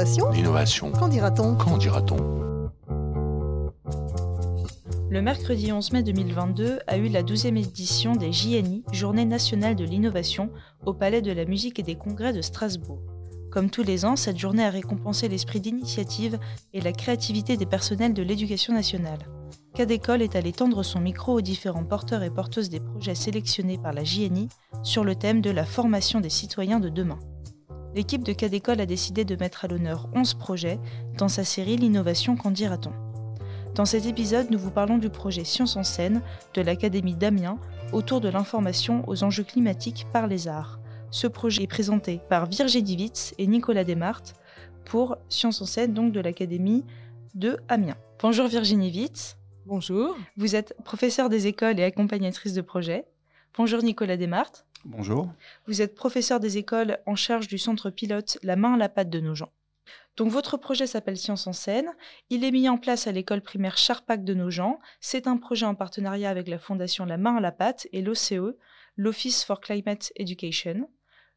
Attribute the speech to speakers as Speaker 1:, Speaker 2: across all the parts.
Speaker 1: L'innovation
Speaker 2: L'innovation.
Speaker 1: Qu'en dira-t-on
Speaker 2: Qu'en dira-t-on
Speaker 3: Le mercredi 11 mai 2022 a eu la 12e édition des JNI, Journée nationale de l'innovation, au Palais de la musique et des congrès de Strasbourg. Comme tous les ans, cette journée a récompensé l'esprit d'initiative et la créativité des personnels de l'éducation nationale. Cadécole est allé tendre son micro aux différents porteurs et porteuses des projets sélectionnés par la JNI sur le thème de la formation des citoyens de demain. L'équipe de Cadécole a décidé de mettre à l'honneur 11 projets dans sa série L'innovation qu'en dira-t-on? Dans cet épisode, nous vous parlons du projet Science en scène de l'Académie d'Amiens autour de l'information aux enjeux climatiques par les arts. Ce projet est présenté par Virginie Witz et Nicolas Desmartes pour Science en scène donc de l'Académie de Amiens. Bonjour Virginie Witz.
Speaker 4: Bonjour.
Speaker 3: Vous êtes professeur des écoles et accompagnatrice de projet. Bonjour Nicolas Desmartes.
Speaker 5: Bonjour.
Speaker 3: Vous êtes professeur des écoles en charge du centre pilote La main à la patte de nos gens. Donc votre projet s'appelle Science en scène. Il est mis en place à l'école primaire Charpac de nos gens. C'est un projet en partenariat avec la fondation La main à la patte et l'OCE, l'Office for Climate Education.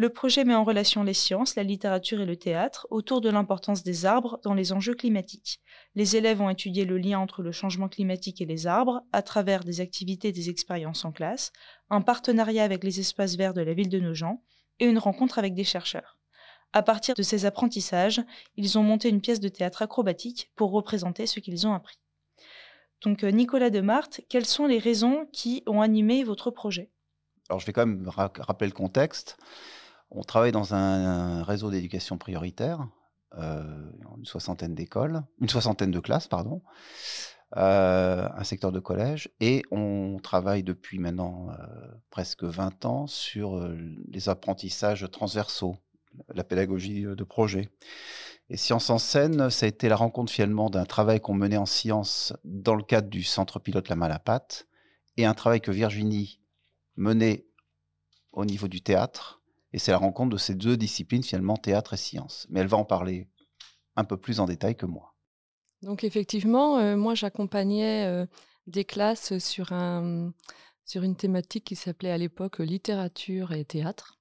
Speaker 3: Le projet met en relation les sciences, la littérature et le théâtre autour de l'importance des arbres dans les enjeux climatiques. Les élèves ont étudié le lien entre le changement climatique et les arbres à travers des activités et des expériences en classe, un partenariat avec les espaces verts de la ville de Nogent et une rencontre avec des chercheurs. À partir de ces apprentissages, ils ont monté une pièce de théâtre acrobatique pour représenter ce qu'ils ont appris. Donc Nicolas Demarthe, quelles sont les raisons qui ont animé votre projet?
Speaker 5: Alors je vais quand même rappeler le contexte. On travaille dans un, réseau d'éducation prioritaire, euh, une soixantaine d'écoles, une soixantaine de classes, pardon, euh, un secteur de collège, et on travaille depuis maintenant euh, presque 20 ans sur les apprentissages transversaux, la pédagogie de projet. Et Science en scène, ça a été la rencontre finalement d'un travail qu'on menait en sciences dans le cadre du centre pilote La Malapate, et un travail que Virginie menait au niveau du théâtre, et c'est la rencontre de ces deux disciplines, finalement, théâtre et sciences. Mais elle va en parler un peu plus en détail que moi.
Speaker 4: Donc effectivement, euh, moi j'accompagnais euh, des classes sur, un, sur une thématique qui s'appelait à l'époque littérature et théâtre.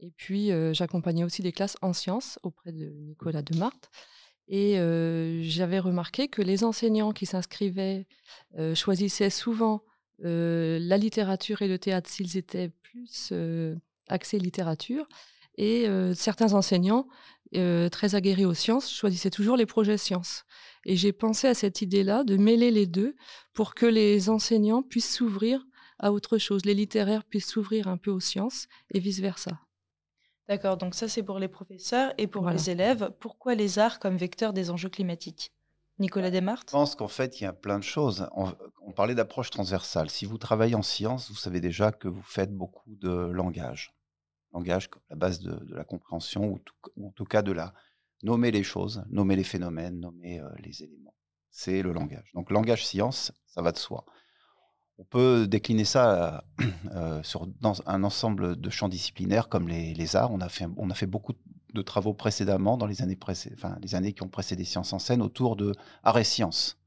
Speaker 4: Et puis euh, j'accompagnais aussi des classes en sciences auprès de Nicolas Demarthe. Et j'avais remarqué que les enseignants qui s'inscrivaient choisissaient souvent la littérature et le théâtre s'ils étaient plus accès littérature. Et euh, certains enseignants, euh, très aguerris aux sciences, choisissaient toujours les projets sciences. Et j'ai pensé à cette idée-là de mêler les deux pour que les enseignants puissent s'ouvrir à autre chose, les littéraires puissent s'ouvrir un peu aux sciences et vice-versa.
Speaker 3: D'accord, donc ça c'est pour les professeurs et pour les élèves. Pourquoi les arts comme vecteur des enjeux climatiques? Nicolas Desmartes?
Speaker 5: Je pense qu'en fait, il y a plein de choses. On, on parlait d'approche transversale. Si vous travaillez en sciences, vous savez déjà que vous faites beaucoup de langage langage, la base de, la compréhension, ou, en tout cas de la nommer les choses, nommer les phénomènes, nommer euh, les éléments. C'est le langage. Donc langage science, ça va de soi. On peut décliner ça euh, sur dans un ensemble de champs disciplinaires comme les, arts. On a, fait, on a fait beaucoup de travaux précédemment dans les années, enfin, les années qui ont précédé Sciences en scène autour de arts et sciences.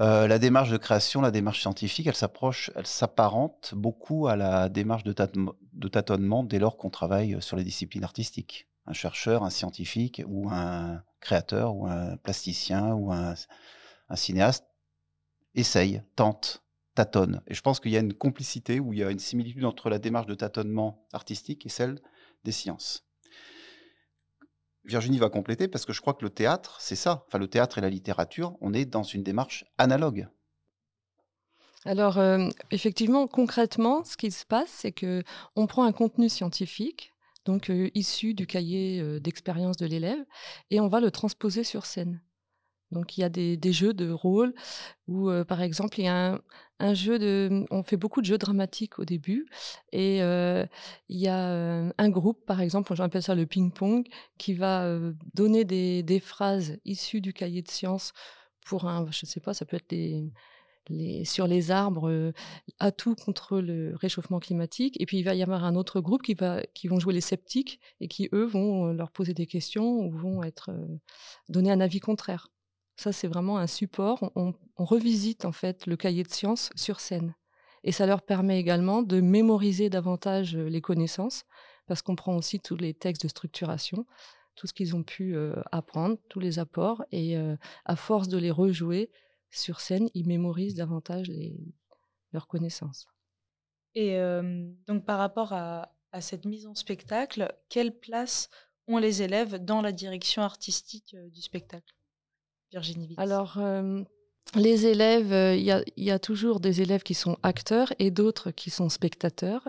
Speaker 5: Euh, la démarche de création, la démarche scientifique, elle s'approche, elle s'apparente beaucoup à la démarche de, tâtonnement dès lors qu'on travaille sur les disciplines artistiques. Un chercheur, un scientifique ou un créateur ou un plasticien ou un, cinéaste essaye, tente, tâtonne. Et je pense qu'il y a une complicité ou il y a une similitude entre la démarche de tâtonnement artistique et celle des sciences. Virginie va compléter parce que je crois que le théâtre, c'est ça. Enfin, le théâtre et la littérature, on est dans une démarche analogue.
Speaker 4: Alors, euh, effectivement, concrètement, ce qui se passe, c'est que on prend un contenu scientifique, donc euh, issu du cahier euh, d'expérience de l'élève, et on va le transposer sur scène. Donc il y a des, jeux de rôle où, par exemple, a un, jeu de... On fait beaucoup de jeux dramatiques au début. Et il y a un groupe, par exemple, j'appelle ça le ping-pong, qui va donner des, phrases issues du cahier de sciences pour un... Je ne sais pas, ça peut être les, sur les arbres, à tout contre le réchauffement climatique. Et puis il va y avoir un autre groupe qui, va, vont jouer les sceptiques et qui, eux, vont leur poser des questions ou vont être, donner un avis contraire. Ça, c'est vraiment un support. On, revisite en fait le cahier de sciences sur scène. Et ça leur permet également de mémoriser davantage euh, les connaissances, parce qu'on prend aussi tous les textes de structuration, tout ce qu'ils ont pu apprendre, tous les apports, et à force de les rejouer sur scène, ils mémorisent davantage leurs connaissances.
Speaker 3: Et donc par rapport à, cette mise en spectacle, quelle place ont les élèves dans la direction artistique du spectacle? Virginie.
Speaker 4: Alors, les élèves, il y, a toujours des élèves qui sont acteurs et d'autres qui sont spectateurs.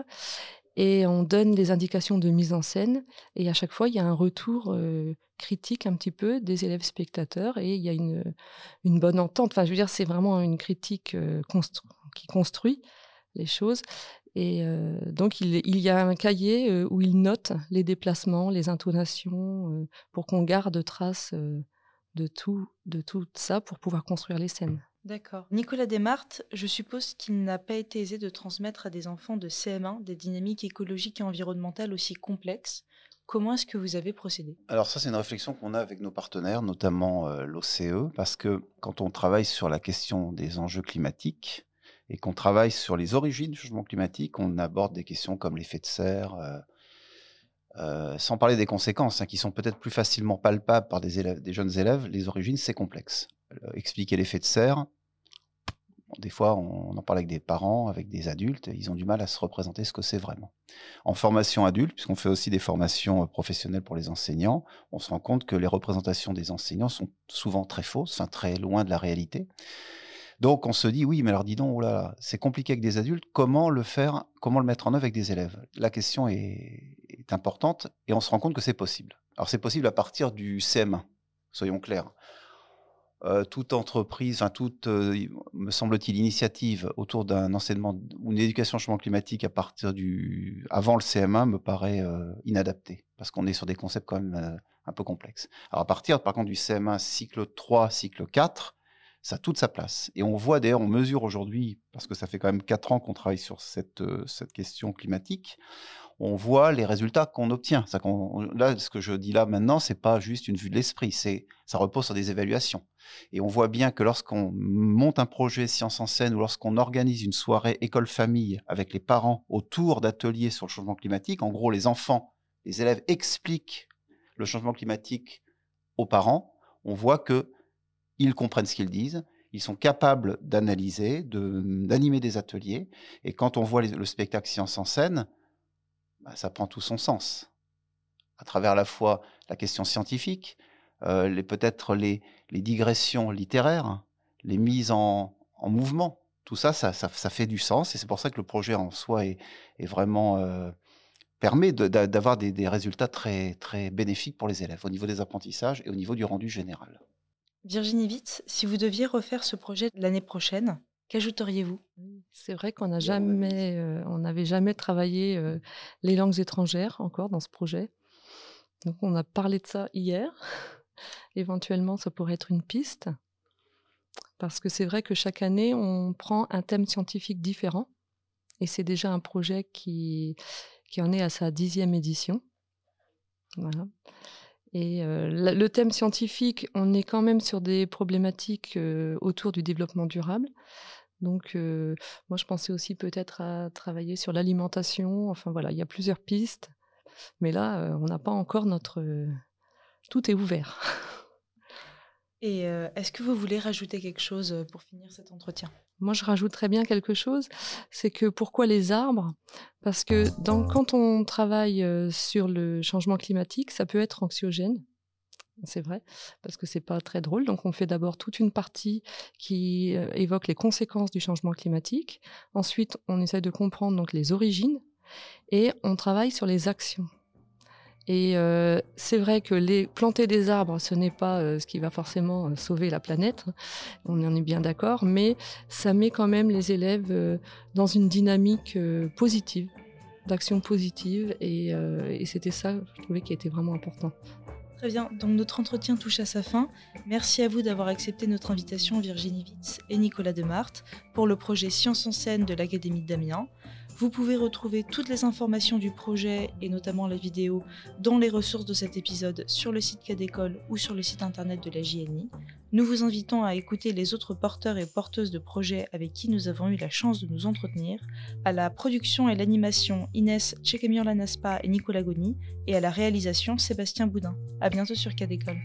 Speaker 4: Et on donne des indications de mise en scène. Et à chaque fois, il y a un retour critique un petit peu des élèves spectateurs. Et il y a une, bonne entente. Enfin, je veux dire, c'est vraiment une critique qui construit les choses. Et donc, il, il, y a un cahier où il note les déplacements, les intonations, pour qu'on garde trace de tout, de tout ça pour pouvoir construire les scènes.
Speaker 3: D'accord. Nicolas Desmartes, je suppose qu'il n'a pas été aisé de transmettre à des enfants de CM1 des dynamiques écologiques et environnementales aussi complexes. Comment est-ce que vous avez procédé?
Speaker 5: Alors ça, c'est une réflexion qu'on a avec nos partenaires, notamment l'OCE, parce que quand on travaille sur la question des enjeux climatiques et qu'on travaille sur les origines du changement climatique, on aborde des questions comme l'effet de serre, euh, sans parler des conséquences, hein, qui sont peut-être plus facilement palpables par des, élèves, des jeunes élèves, les origines, c'est complexe. Euh, expliquer l'effet de serre, des fois, on, en parle avec des parents, avec des adultes, ils ont du mal à se représenter ce que c'est vraiment. En formation adulte, puisqu'on fait aussi des formations euh, professionnelles pour les enseignants, on se rend compte que les représentations des enseignants sont souvent très fausses, très loin de la réalité. Donc on se dit oui, mais alors dis donc, oh là, c'est compliqué avec des adultes. Comment le faire Comment le mettre en œuvre avec des élèves? La question est, importante et on se rend compte que c'est possible. Alors c'est possible à partir du CM1, soyons clairs. Euh, toute entreprise, enfin toute, euh, me semble-t-il, initiative autour d'un enseignement ou une éducation au changement climatique à partir du avant le CM1 me paraît euh, inadaptée parce qu'on est sur des concepts quand même un peu complexes. Alors à partir par contre du CM1 cycle 3, cycle 4, ça a toute sa place. Et on voit d'ailleurs, on mesure aujourd'hui, parce que ça fait quand même quatre ans qu'on travaille sur cette, cette question climatique, on voit les résultats qu'on obtient. Là, ce que je dis là maintenant, c'est pas juste une vue de l'esprit, c'est ça repose sur des évaluations. Et on voit bien que lorsqu'on monte un projet science en scène ou lorsqu'on organise une soirée école-famille avec les parents autour d'ateliers sur le changement climatique, en gros, les enfants, les élèves expliquent le changement climatique aux parents, on voit que ils comprennent ce qu'ils disent, ils sont capables d'analyser, d'animer des ateliers, et quand on voit le spectacle science en scène, bah, ça prend tout son sens. À travers la fois la question scientifique, euh, peut-être les, digressions littéraires, les mises en, mouvement, tout ça ça, fait du sens, et c'est pour ça que le projet en soi est, vraiment euh, permet d'avoir des, des, résultats très, très bénéfiques pour les élèves au niveau des apprentissages et au niveau du rendu général.
Speaker 3: Virginie Witt, si vous deviez refaire ce projet l'année prochaine, qu'ajouteriez-vous?
Speaker 4: C'est vrai qu'on n'a jamais, euh, on n'avait jamais travaillé euh, les langues étrangères encore dans ce projet. Donc on a parlé de ça hier. Éventuellement, ça pourrait être une piste. Parce que c'est vrai que chaque année, on prend un thème scientifique différent. Et c'est déjà un projet qui, qui en est à sa dixième édition. Voilà. Et le thème scientifique, on est quand même sur des problématiques autour du développement durable. Donc, moi, je pensais aussi peut-être à travailler sur l'alimentation. Enfin, voilà, il y a plusieurs pistes. Mais là, on n'a pas encore notre... Tout est ouvert.
Speaker 3: Et est-ce que vous voulez rajouter quelque chose pour finir cet entretien?
Speaker 4: Moi, je rajouterais bien quelque chose, c'est que pourquoi les arbres? Parce que quand on travaille sur le changement climatique, ça peut être anxiogène. C'est vrai, parce que c'est pas très drôle. Donc, on fait d'abord toute une partie qui évoque les conséquences du changement climatique. Ensuite, on essaie de comprendre donc les origines et on travaille sur les actions. Et euh, c'est vrai que les, planter des arbres, ce n'est pas euh, ce qui va forcément euh, sauver la planète, on en est bien d'accord, mais ça met quand même les élèves dans une dynamique positive, d'action positive, et, et c'était ça, je trouvais, qui était vraiment important.
Speaker 3: Très bien, donc notre entretien touche à sa fin. Merci à vous d'avoir accepté notre invitation, Virginie Witz et Nicolas Demarthe, pour le projet Science en scène de l'Académie d'Amiens. Vous pouvez retrouver toutes les informations du projet et notamment la vidéo dans les ressources de cet épisode sur le site Cadécole ou sur le site internet de la JNI. Nous vous invitons à écouter les autres porteurs et porteuses de projets avec qui nous avons eu la chance de nous entretenir, à la production et l'animation Inès Tchekemir Lanaspa et Nicolas Goni, et à la réalisation Sébastien Boudin. A bientôt sur Cadécole.